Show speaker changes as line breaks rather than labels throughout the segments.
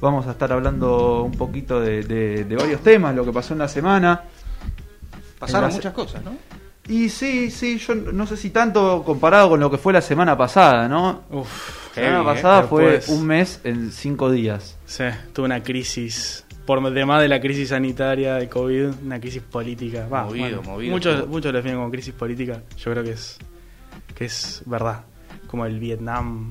Vamos a estar hablando un poquito de, de- de varios temas, lo que pasó en la semana.
Pasaron
la
muchas cosas, ¿no?
Y sí, sí, yo no sé si tanto comparado con lo que fue la semana pasada, ¿no?
Uf,
La semana
Heavy, ¿eh?
pasada fue
Después-
un mes en cinco días.
sí, tuve una crisis. Por demás de la crisis sanitaria de COVID, una crisis política. Va,
Movido, movido
Muchos, muchos lo definen como crisis política. Yo creo que es, que es verdad. Como el Vietnam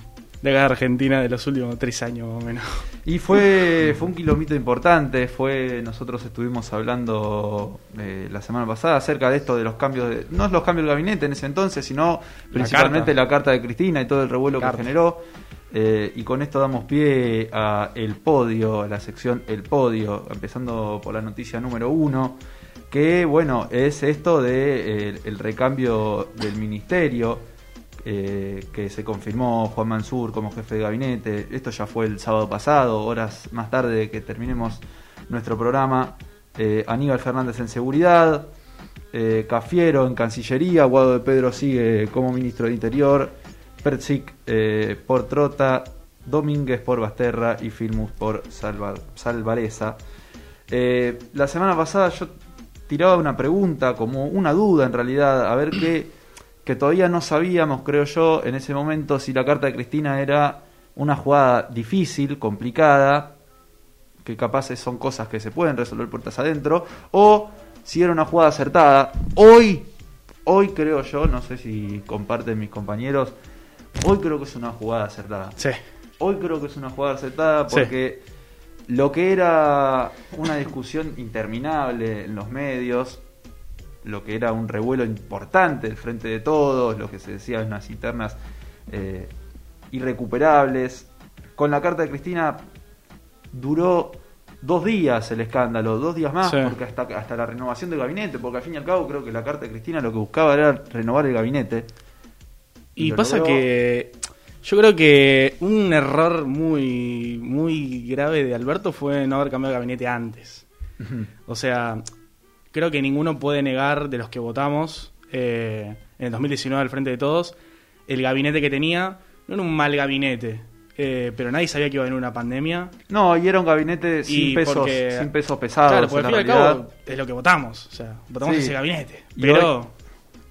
de la Argentina de los últimos tres años más o menos.
Y fue, fue un kilómetro importante, fue nosotros estuvimos hablando eh, la semana pasada acerca de esto de los cambios, de, no los cambios del gabinete en ese entonces, sino principalmente
carta.
la carta de Cristina y todo el revuelo que generó. Eh, y con esto damos pie a el podio, a la sección El Podio, empezando por la noticia número uno, que bueno, es esto de eh, el recambio del ministerio, eh, que se confirmó Juan Mansur como jefe de gabinete. Esto ya fue el sábado pasado, horas más tarde de que terminemos nuestro programa. Eh, Aníbal Fernández en seguridad, eh, Cafiero en Cancillería, Guado de Pedro sigue como ministro de Interior, Pertzic eh, por Trota, Domínguez por Basterra y Filmus por Salva- Salvareza. La semana pasada yo tiraba una pregunta, como una duda en realidad, a ver qué, que todavía no sabíamos, creo yo, en ese momento si la carta de Cristina era una jugada difícil, complicada, que capaces son cosas que se pueden resolver puertas adentro, o si era una jugada acertada. Hoy, hoy creo yo, no sé si comparten mis compañeros, hoy creo que es una jugada acertada.
Sí.
Hoy creo que es una jugada acertada
Sí.
porque lo que era una discusión interminable en los medios, lo que era un revuelo importante del frente de todos, lo que se decía en unas internas eh, irrecuperables, con la carta de Cristina duró dos días el escándalo, dos días más,
Sí.
porque hasta, hasta la renovación del gabinete, porque al fin y al cabo creo que la carta de Cristina lo que buscaba era renovar el gabinete.
Y pasa
logró.
que yo creo que un error muy muy grave de Alberto fue no haber cambiado el gabinete antes. O sea, creo que ninguno puede negar de los que votamos eh, en el 2019 al frente de todos, el gabinete que tenía no era un mal gabinete, eh, pero nadie sabía que iba a venir una pandemia.
No, y era un gabinete sin
Y
pesos,
porque-
sin pesos pesados.
claro, porque al fin y al
realidad.
cabo es lo que votamos, o sea, votamos
Sí.
ese gabinete. Pero
hoy-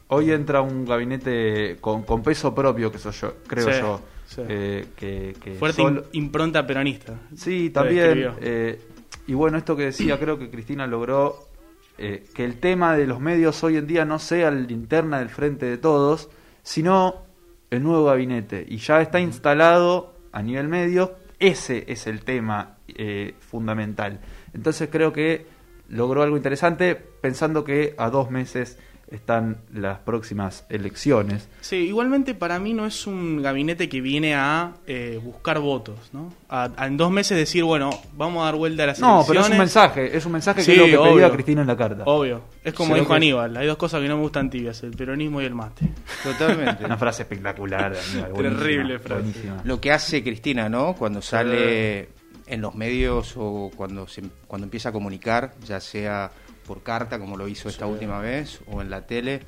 Hoy entra un gabinete con, con peso propio, que soy yo, creo
Sí,
yo.
sí.
eh, que, que
fuerte
solo-
impronta peronista.
Sí, también. eh, y bueno, esto que decía, creo que Cristina logró eh, que el tema de los medios hoy en día no sea la linterna del frente de todos, sino el nuevo gabinete. Y ya está instalado a nivel medio, ese es el tema eh, fundamental. Entonces creo que logró algo interesante pensando que a dos meses están las próximas elecciones.
Sí, igualmente para mí no es un gabinete que viene a eh, buscar votos, ¿no? A, a en dos meses decir, bueno, vamos a dar vuelta a las
No,
elecciones.
pero es un mensaje, es un mensaje
Sí,
que es lo que pedía
obvio.
Cristina en la carta.
Obvio. Es como dijo
que-
Aníbal, hay dos cosas que no me gustan tibias, el peronismo y el mate.
Totalmente.
Una frase espectacular. Aníbal,
Terrible frase.
buenísima.
Lo que hace Cristina, ¿no? Cuando sale en los medios o cuando, se, cuando empieza a comunicar, ya sea por carta, como lo hizo esta última vez, o en la tele,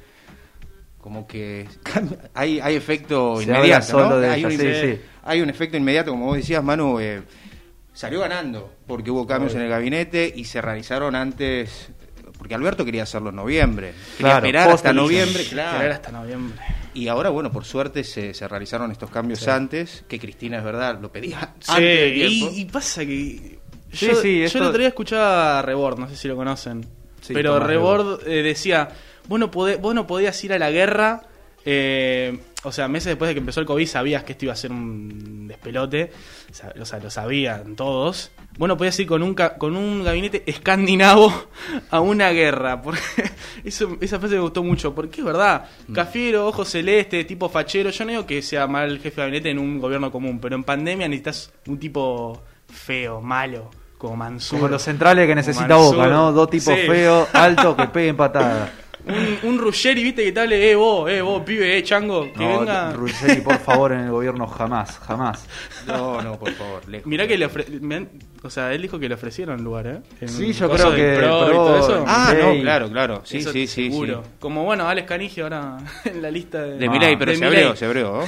como que hay, hay efecto
Se
inmediato,
habla solo
¿no?
de
hay,
ella,
un,
sí, sí.
hay un efecto inmediato, como vos decías, Manu, eh, salió ganando, porque hubo cambios en el gabinete y se realizaron antes, porque Alberto quería hacerlo en noviembre, quería
Claro,
esperar hasta noviembre,
Esperar
claro.
hasta noviembre.
Y ahora, bueno, por suerte se, se realizaron estos cambios antes, que Cristina es verdad, lo pedía
Sí,
antes
y, y pasa que.
Sí,
Yo,
sí,
yo
esto-
el otro día escuchaba a Rebord, no sé si lo conocen.
Sí,
pero Rebord eh, decía: vos no, podé- vos no podías ir a la guerra. eh, o sea, meses después de que empezó el COVID sabías que esto iba a ser un despelote. O sea, o sea, lo sabían todos. Vos no podías ir con un, ca- con un gabinete escandinavo a una guerra. Porque eso, esa frase me gustó mucho. Porque es verdad. Cafiero, ojo celeste, tipo fachero. Yo no digo que sea mal jefe de gabinete en un gobierno común. Pero en pandemia necesitas un tipo feo, malo. Como Mansur.
Como los centrales que necesita. Boca, ¿no? Dos tipos
Sí.
feos, altos, que peguen patadas.
Un, un Ruggeri, viste, que tal, eh, vos, eh, vos, pibe, eh, chango, que
No,
venga.
Ruggeri, por favor, en el gobierno jamás, jamás.
No, no, por favor, lejos.
Mirá que le ofre- me han- O sea, él dijo que le ofrecieron lugar, ¿eh? En
Sí, yo creo que
Pro y
Pro-
todo eso.
Ah, no, claro, claro. Sí,
Eso
sí, sí,
seguro.
sí.
Como bueno, Alex Canigio ahora en la lista de.
De
Ah.
Milei, pero
de
se abrió, se abrió.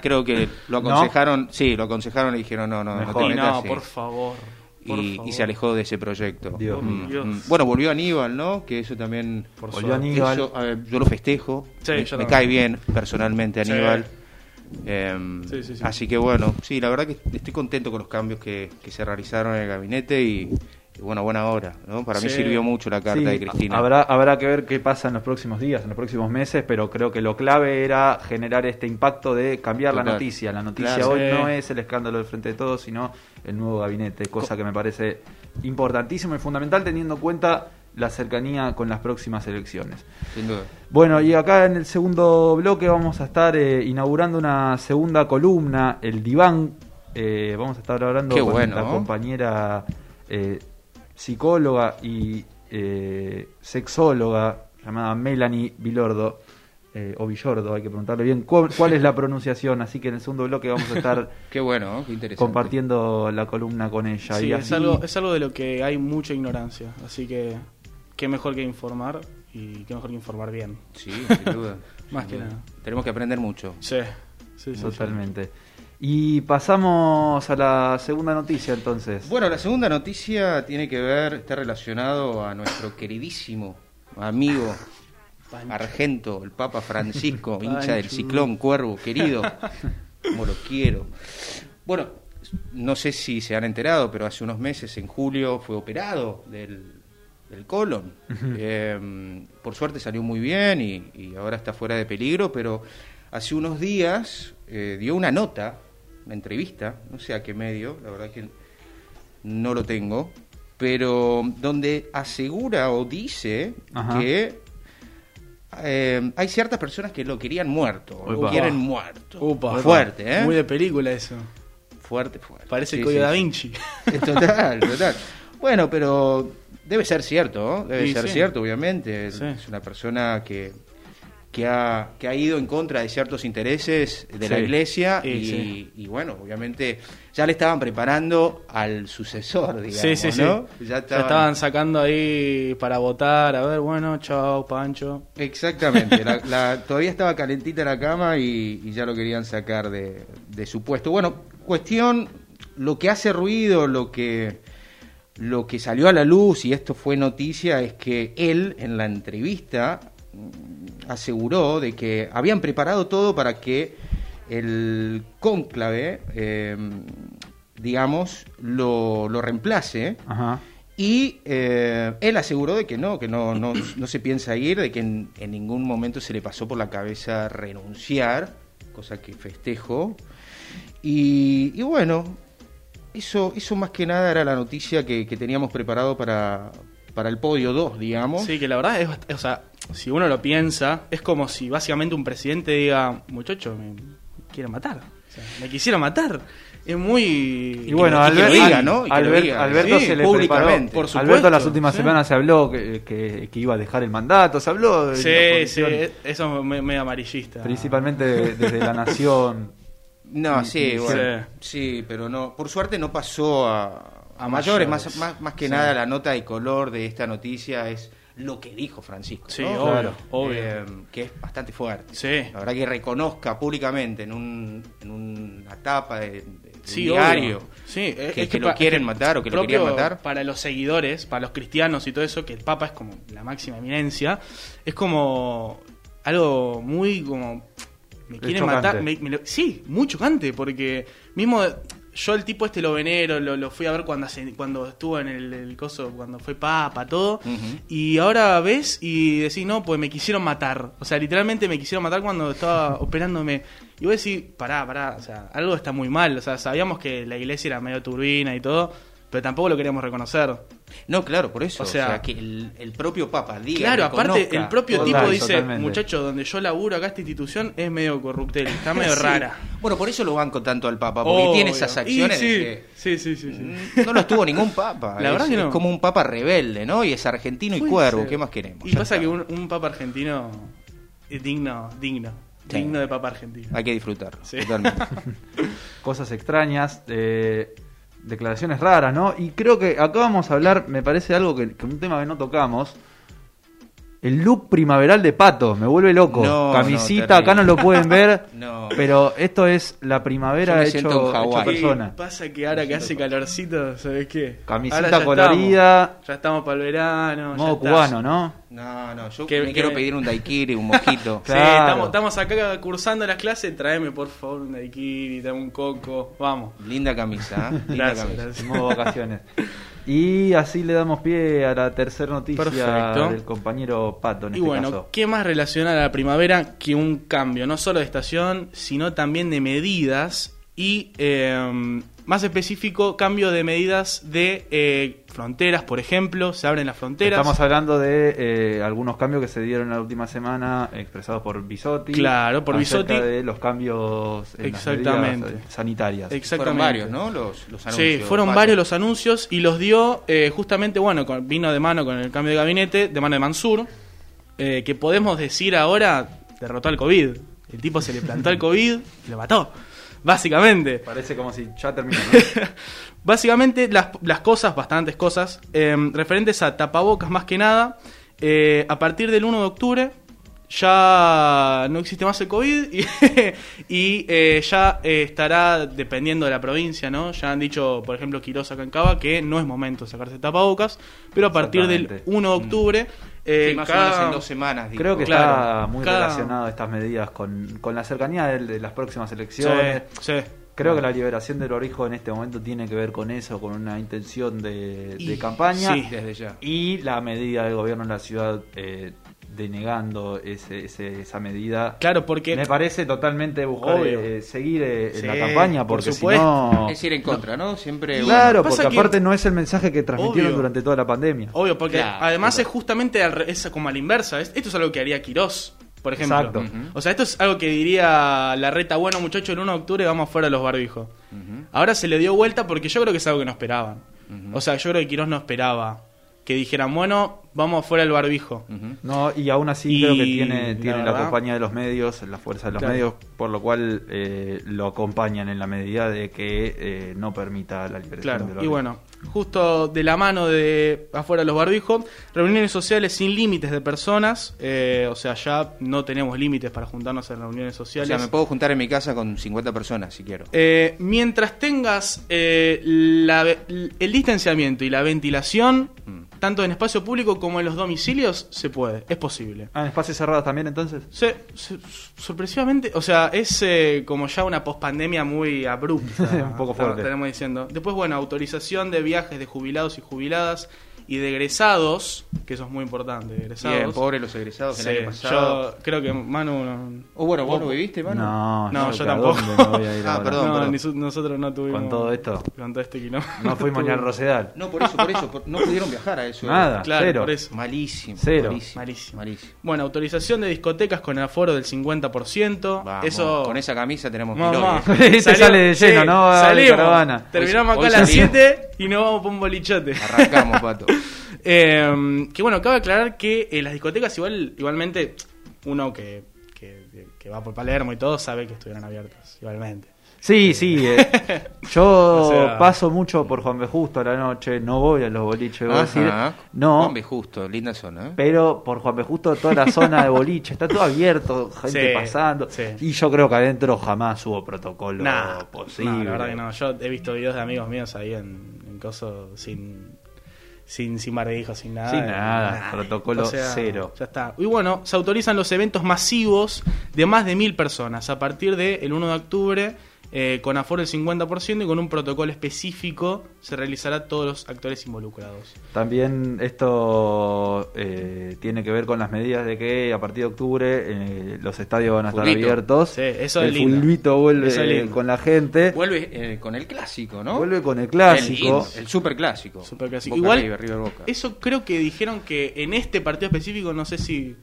Creo que lo
¿No?
aconsejaron, sí, lo aconsejaron y dijeron, no, no, no
Mejor.
te
Y
metas,
no,
sí.
por favor.
Y, se alejó de ese proyecto.
Dios
mío. Dios.
Bueno, volvió Aníbal, ¿no? Que eso también...
Por
Volvió. Aníbal.
eso, a ver, yo lo festejo.
Sí,
me,
yo
me
también.
cae bien personalmente
Sí.
Aníbal.
Sí, sí, sí.
Así que bueno, sí, la verdad que estoy contento con los cambios que, que se realizaron en el gabinete y bueno, buena hora, ¿no? Para mí sirvió mucho la carta
Sí,
de Cristina.
Habrá, habrá que ver qué pasa en los próximos días, en los próximos meses, pero creo que lo clave era generar este impacto de cambiar la noticia. La noticia
Claro.
hoy
Sí.
no es el escándalo del Frente de Todos, sino el nuevo gabinete, cosa que me parece importantísimo y fundamental teniendo en cuenta la cercanía con las próximas elecciones.
Sin duda.
Bueno, y acá en el segundo bloque vamos a estar eh, inaugurando una segunda columna, el diván. Eh, vamos a estar hablando
Qué
con
bueno,
la
¿no?
compañera eh, psicóloga y eh, sexóloga llamada Melanie Vilordo, eh, o Villordo, hay que preguntarle bien cuál, cuál es la pronunciación. Así que en el segundo bloque vamos a estar
Qué bueno, ¿no? qué interesante.
compartiendo la columna con ella.
Sí,
y
es, algo, es algo de lo que hay mucha ignorancia. Así que, qué mejor que informar y qué mejor que informar bien.
Sí, sin duda.
Más
sin
que
duda.
nada.
Tenemos que aprender mucho.
Sí, sí, sí.
Totalmente. Y pasamos a la segunda noticia entonces.
Bueno, la segunda noticia tiene que ver, está relacionado a nuestro queridísimo amigo
Pancho.
Argento, el Papa Francisco, hincha del ciclón cuervo, querido, como lo quiero. Bueno, no sé si se han enterado, pero hace unos meses, en julio, fue operado del, del colon. Eh, por suerte salió muy bien y, y ahora está fuera de peligro, pero hace unos días eh, dio una nota, entrevista, no sé a qué medio, la verdad que no lo tengo, pero donde asegura o dice
Ajá.
que eh, hay ciertas personas que lo querían muerto, lo
Upa.
quieren muerto.
Upa.
Fuerte, ¿eh?
Muy de película eso.
Fuerte, fuerte.
Parece
Sí,
el código
sí,
da
sí.
Vinci.
Total, total. Bueno, pero debe ser cierto, ¿no? Debe ser
sí.
cierto, obviamente. Es una persona que, que, ha, que ha ido en contra de ciertos intereses de la iglesia
Y
y,
sí.
y bueno, obviamente ya le estaban preparando al sucesor, digamos,
Sí, sí, sí.
¿no? Ya estaban-
estaban sacando ahí para votar. A ver, bueno, chao, Pancho.
Exactamente, la- la- todavía estaba calentita la cama y, y ya lo querían sacar de, de su puesto. Bueno, cuestión, lo que hace ruido, lo que, lo que salió a la luz, y esto fue noticia, es que él en la entrevista aseguró de que habían preparado todo para que el cónclave, eh, digamos, lo, lo reemplace.
Ajá.
Y eh, él aseguró de que no, que no, no, no se piensa ir, de que en, en ningún momento se le pasó por la cabeza renunciar, cosa que festejo. Y, y bueno, eso, eso más que nada era la noticia que, que teníamos preparado para, para el podio 2, digamos.
Sí, que la verdad es, o sea, si uno lo piensa, es como si básicamente un presidente diga, muchacho, me quieren matar. O sea, me quisieron matar. Es muy...
Y bueno,
y que lo
Albert-
diga, ¿no? Y que lo
Albert-
diga.
Alberto
Sí,
se le preparó.
Por supuesto,
Alberto las últimas
sí.
semanas se habló que, que- que iba a dejar el mandato, se habló de la
Sí, sí,
oposición,
eso es me- medio amarillista.
principalmente de- desde la nación.
No, sí,
y-
bueno, sí, pero no, por suerte no pasó a, a
A
mayores,
mayores.
más, más, más que
Sí.
nada la nota de color de esta noticia es lo que dijo Francisco.
Sí,
¿no?
obvio,
Claro.
obvio.
Eh, que es bastante fuerte.
Sí.
La verdad que reconozca públicamente en, un, en una tapa de,
Sí,
diario
Sí, es-
que,
es
que lo quieren matar o que lo querían matar.
Para los seguidores, para los cristianos y todo eso, que el Papa es como la máxima eminencia, es como algo muy como... Me quieren matar. me- me lo- sí, muy chocante, porque mismo yo el tipo este lovenero lo, lo fui a ver cuando, hace- cuando estuvo en el, el coso, cuando fue Papa, todo. Y ahora ves y decís, no, pues me quisieron matar. O sea, literalmente me quisieron matar cuando estaba operándome. Y vos decís, pará, pará, o sea, algo está muy mal. O sea, sabíamos que la iglesia era medio turbina y todo, pero tampoco lo queríamos reconocer.
No, claro, por eso.
O
O
sea-
que el, el propio Papa diga.
claro, aparte, el propio tipo dice,
totalmente.
muchacho, donde yo laburo acá esta institución es medio corruptel, está medio
Sí.
rara.
Bueno, por eso lo banco tanto al Papa, porque
Obvio.
tiene esas acciones
sí,
que
sí, sí, sí, sí.
Mm, No lo estuvo ningún papa.
La
es,
verdad que
es como un papa rebelde, ¿no? Y es argentino y cuervo.
ser.
¿Qué más queremos?
Y
Ya
pasa
está.
que un, un papa argentino es digno, digno,
Sí.
digno de papa argentino.
Hay que disfrutarlo.
Sí.
Totalmente.
Cosas extrañas. eh, declaraciones raras, ¿no? Y creo que acá vamos a hablar, me parece algo que, que un tema que no tocamos. El look primaveral de Pato, me vuelve loco.
No,
Camisita,
no,
acá no lo pueden ver,
No.
pero esto es la primavera hecho, hecho persona.
Pasa que ahora que hace calorcito, ¿sabes qué?
Camisita
ya
colorida.
estamos. ya estamos para el verano.
Modo cubano, ¿no?
No, no, yo me quiero pedir un daiquiri, un mojito.
Sí,
Claro.
estamos, estamos acá cursando las clases. Tráeme por favor un daiquiri, tráeme un coco. Vamos.
Linda camisa, ¿eh? Linda
Gracias,
camisa.
gracias.
Modo vacaciones. Y así le damos pie a la tercera noticia
Perfecto.
del compañero Pato en
Y
este
bueno,
caso.
¿qué más relaciona a la primavera que un cambio, no solo de estación, sino también de medidas y, eh, más específico, cambio de medidas de eh, fronteras, por ejemplo, se abren las fronteras.
Estamos hablando de eh, algunos cambios que se dieron la última semana expresados por Bisotti.
Claro, por Bisotti.
de los cambios en las
Exactamente.
medidas, eh, sanitarias.
Exactamente.
Fueron varios, ¿no? Los, los anuncios.
Sí, fueron varios los anuncios y los dio eh, justamente, bueno, con- vino de mano con el cambio de gabinete, de mano de Mansur, eh, que podemos decir ahora derrotó al COVID. El tipo se le plantó al COVID y lo mató, básicamente.
Parece como si ya terminó. ¿no?
Básicamente las, las cosas, bastantes cosas, eh, referentes a tapabocas más que nada, eh, a partir del 1 de octubre ya no existe más el COVID y, y, eh, ya eh, estará dependiendo de la provincia, ¿no? Ya han dicho, por ejemplo, Quiroz acá en Cava que no es momento de sacarse tapabocas, pero a partir del
Exactamente.
1 de octubre... eh,
Sí, más
cada-
o menos en dos semanas. dijo.
Creo que
Claro,
está muy
cada-
relacionado estas medidas con, con la cercanía de, de las próximas elecciones.
sí.
Creo que la liberación del orijo en este momento tiene que ver con eso, con una intención de, campaña.
sí.
Desde ya.
Y la medida del gobierno en la ciudad eh, denegando ese, ese- esa medida.
Claro, porque...
Me parece totalmente buscar
Obvio.
eh, seguir eh, en la campaña,
por
porque si
supuesto.
no.
Es ir en contra, ¿no? Siempre.
Claro, porque
que-
aparte no es el mensaje que transmitieron
Obvio.
durante toda la pandemia.
Obvio, porque
Claro,
además
claro.
es justamente al re- es como a la inversa. Es- Esto es algo que haría Quirós, por ejemplo.
Exacto.
O sea, esto es algo que diría la reta, bueno muchachos, el 1 de octubre vamos fuera de los barbijos. Ahora se le dio vuelta porque yo creo que es algo que no esperaban. O sea, yo creo que Quirós no esperaba que dijeran, bueno, vamos fuera del barbijo.
No, y aún así
Y
creo que tiene,
la
tiene la, compañía de los medios, la fuerza de los
Claro.
medios, por lo cual eh, lo acompañan en la medida de que eh, no permita la liberación
Claro, y bueno, justo de la mano de afuera de los barbijos, reuniones sociales sin límites de personas, eh, o sea, ya no tenemos límites para juntarnos en reuniones
O
sociales.
sea, me puedo juntar en mi casa con 50 personas si quiero.
Eh, mientras tengas eh, la el distanciamiento y la ventilación,
Mm.
tanto en espacio público como en los domicilios, se puede, es posible.
Ah, en espacios cerrados también entonces.
Se- se- sorpresivamente, o sea, es eh, como ya una pospandemia muy abrupta.
Un poco fuerte.
Estaremos diciendo. Después, bueno, autorización de viajes de jubilados y jubiladas y de egresados, que eso es muy importante, egresados.
Bien, pobre los egresados
Sí,
el año pasado.
yo creo que Manu... no-
O bueno, ¿vos
vos-
lo viviste, mano?
No,
No, yo
que a
tampoco.
ir
Ah, perdón,
no,
perdón.
ni su- nosotros no tuvimos...
Con todo esto.
Con todo este quilombo.
No fuimos ni al Rosedal.
No, por eso, por eso. por- no pudieron viajar a eso.
Nada,
Claro,
cero.
por eso.
Malísimo.
Cero.
Malísimo.
Malísimo.
malísimo.
Bueno, autorización de discotecas con el aforo del 50%.
Vamos,
eso
Con esa camisa tenemos millones.
Este sale de lleno, ¿no? Va de
salimos.
caravana.
Terminamos acá a las
salimos.
7 y nos vamos por un bolichote.
Arrancamos, pato.
Eh, que bueno, cabe aclarar que en las discotecas igual igualmente uno que, que, que va por Palermo y todo sabe que estuvieron abiertas igualmente.
Sí, sí. eh, yo
O sea-
paso mucho por Juan B. Justo a la noche, no voy a los boliches, voy a decir.
Ajá.
No,
Juan B. Justo, linda zona. ¿eh?
pero por Juan B. Justo toda la zona de boliche está todo abierto, gente
Sí,
pasando.
sí.
Y yo creo que adentro jamás hubo protocolo
Nah,
posible.
no, la verdad que no. Yo he visto videos de amigos míos ahí en, en coso sin sin sin barbijo, sin nada.
Sin nada, protocolo cero.
Ya está. Y bueno, se autorizan los eventos masivos de más de mil personas a partir del 1 de octubre. Eh, con aforo del 50% y con un protocolo específico se realizará a todos los actores involucrados.
También esto eh, tiene que ver con las medidas de que a partir de octubre eh, los estadios van a estar
Fulbito.
abiertos.
Sí, eso
el fulbito vuelve
Eso es
con la gente.
Vuelve eh, con el clásico, ¿no?
Vuelve con el clásico.
El, el super clásico.
Superclásico.
Boca
Igual,
River, River Boca.
Eso creo que dijeron que en este partido específico, no sé si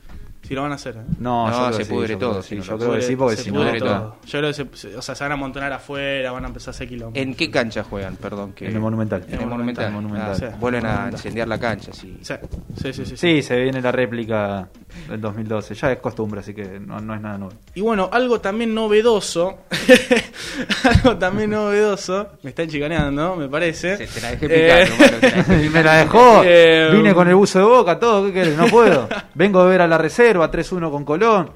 Si lo van a hacer, ¿eh?
No,
No, se
sí,
pudre todo,
Sí, yo creo que sí, porque
se
si no.
todo. Yo creo que se, o sea, se van a amontonar afuera, van a empezar a hacer kilómetros.
¿En qué cancha juegan? Perdón. Que...
En el Monumental.
En el Monumental.
En el Monumental.
Ah,
Sí.
vuelven a incendiar la cancha, sí.
Sí, sí, sí, sí,
Sí, se viene la réplica del 2012. Ya es costumbre, así que no, no es nada nuevo.
Y bueno, algo también novedoso, algo también novedoso, me están chicaneando, me parece.
Se te la dejé
Eh,
picando, Malo, te la dejé
Y me la dejó.
Eh,
Vine con el buzo de boca, todo. ¿Qué querés? No puedo. Vengo a ver a la reserva, 3-1 con Colón.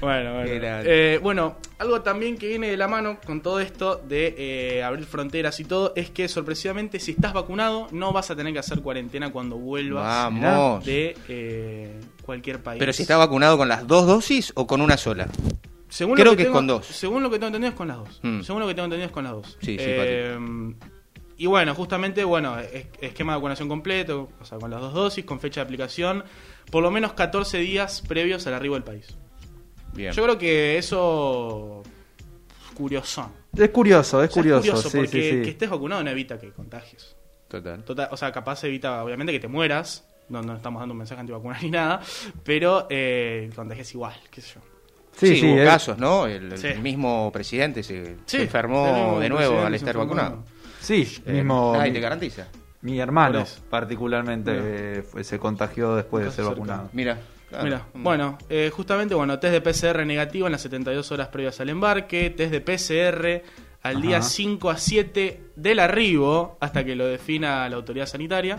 Bueno, bueno. Eh, bueno, algo también que viene de la mano con todo esto de eh, abrir fronteras y todo es que sorpresivamente si estás vacunado no vas a tener que hacer cuarentena cuando vuelvas
Vamos.
de eh, cualquier país.
Pero si está vacunado con las dos dosis o con una sola.
Según
creo que es con dos.
Según lo que tengo entendido es con las dos.
Mm.
Según lo que tengo entendido es con las dos.
Sí,
Eh, y bueno, justamente, bueno, es- esquema de vacunación completo, o sea, con las dos dosis, con fecha de aplicación, por lo menos 14 días previos al arribo del país.
Bien.
Yo creo que eso curioso.
Es curioso, es
O sea,
curioso. sí,
porque
sí, sí.
que estés vacunado no evita que contagies.
Total.
Total, o sea, capaz evita, obviamente, que te mueras. No, no estamos dando un mensaje antivacunal ni nada. Pero eh, contagies igual, qué sé yo.
Sí,
Sí,
sí,
hubo
es-
casos, ¿no? El, mismo presidente se,
Sí,
se enfermó de nuevo al estar
enfermó.
vacunado.
Sí,
Eh,
mismo.
nadie
mi,
te garantiza.
mi hermano, particularmente, eh, fue- se contagió después de ser vacunado.
Mira. claro.
Mira, bueno, eh, justamente, bueno, test de PCR negativo en las 72 horas previas al embarque, test de PCR al día
Ajá.
5 a 7 del arribo, hasta que lo defina la autoridad sanitaria.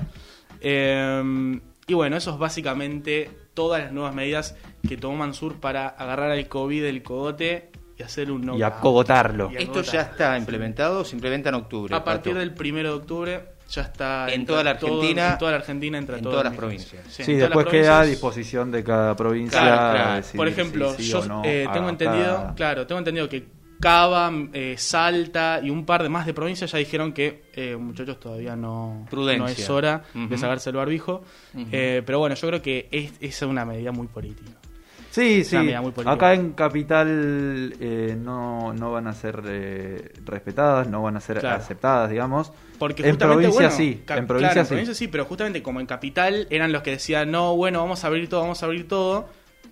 Eh, y bueno, eso es básicamente todas las nuevas medidas que tomó Mansur para agarrar al COVID del cogote y hacer un
Y acogotarlo.
Y
¿Esto ya está implementado o se implementa en octubre?
A partir
Pato?
del 1 de octubre ya está
En toda la
todo-
Argentina,
en toda la Argentina entra
en todas las provincias.
Sí, después queda a disposición de cada provincia.
Claro, claro.
si-
Por ejemplo,
sí
yo
no
eh, tengo entendido,
cada-
claro, tengo entendido que Cava, eh, Salta y un par de más de provincias ya dijeron que eh, muchachos todavía no,
Prudencia.
no es hora de sacarse el barbijo. Eh, pero bueno, yo creo que es, es una medida muy política.
Sí, sí.
muy.
Acá en Capital eh, no, no van a ser eh, respetadas, no van a ser
Claro.
aceptadas, digamos.
Porque
en
justamente,
provincia
bueno,
sí, en provincia
claro, en
sí.
provincia sí, pero justamente como en capital eran los que decían, no, bueno, vamos a abrir todo, vamos a abrir todo.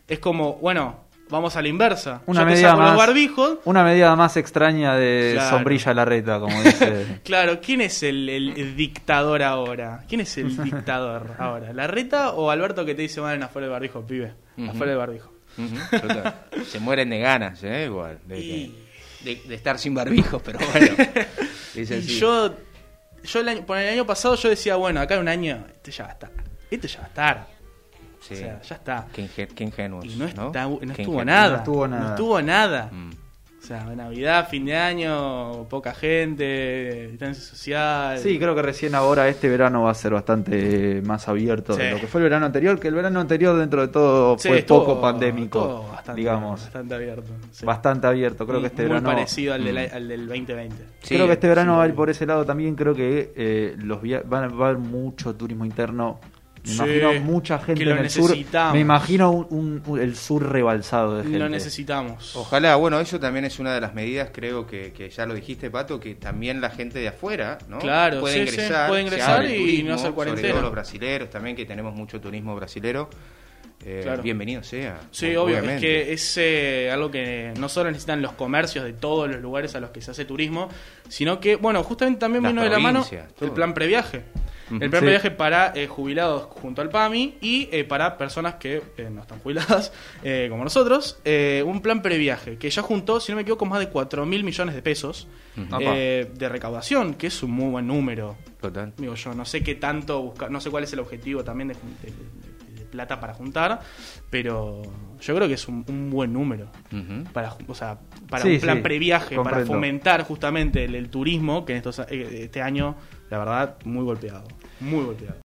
Es como, bueno, vamos a la inversa.
Una
te
medida
saco los
más-
barbijos.
Una medida más extraña de
Claro.
sombrilla larreta, como dice.
Claro, ¿quién es el, el dictador ahora? ¿Quién es el dictador ahora? ¿La reta o Alberto que te dice, van afuera del barbijo, pibe? Afuera del barbijo.
Se mueren de ganas, ¿eh? Igual. De,
Y-
de- de estar sin barbijos, pero bueno. Es
Y
así.
yo, yo el año, por el año pasado yo decía, bueno, acá en un año, este ya va a estar. Este ya va a estar.
Sí.
O sea, ya está.
Qué, inge- qué ingenuos.
Y no, está, no
Qué
estuvo
ingenuos.
nada.
No estuvo nada.
No estuvo nada.
Mm.
O sea, Navidad, fin de año, poca gente, distancia social.
Sí, creo que recién ahora este verano va a ser bastante más abierto de lo que fue el verano anterior, que el verano anterior dentro de todo
Sí,
fue
estuvo-
poco pandémico,
bastante,
digamos.
Bastante abierto. sí.
Bastante abierto. Creo que este
Muy
verano...
parecido al, del,
Mm.
al del 2020.
Sí,
creo que este verano
sí.
va a ir por ese lado también. Creo que eh, los via- van a- va a haber mucho turismo interno. Me
Sí,
imagino mucha gente
que lo
en el sur.
necesitamos.
Me imagino un, un- un- el sur rebalsado de gente.
Lo necesitamos.
Ojalá, bueno, eso también es una de las medidas, creo que, que ya lo dijiste, Pato, que también la gente de afuera, ¿no?
Claro,
puede
sí, sí,
ingresar,
puede
se
ingresar y
turismo,
no hacer cuarentena.
Sobre todo los brasileros también, que tenemos mucho turismo brasilero. Eh,
Claro.
Bienvenido sea.
Sí, obvio, es
obviamente.
que es eh, algo que no solo necesitan los comercios de todos los lugares a los que se hace turismo, sino que, bueno, justamente también
Las
vino de la mano el plan previaje. El plan
Sí.
previaje para eh, jubilados junto al PAMI y eh, para personas que eh, no están jubiladas, eh, como nosotros, eh, un plan previaje que ya juntó, si no me equivoco, más de 4 mil millones de pesos de recaudación, que es un muy buen número.
Total.
Digo yo, no sé qué tanto buscar, no sé cuál es el objetivo también de- de- de plata para juntar, pero yo creo que es un, un buen número
Ujú.
para, ju- o sea, para
Sí,
un plan
sí,
previaje, para fomentar justamente el, el turismo, que en estos, eh, este año, la verdad, muy golpeado, muy golpeado.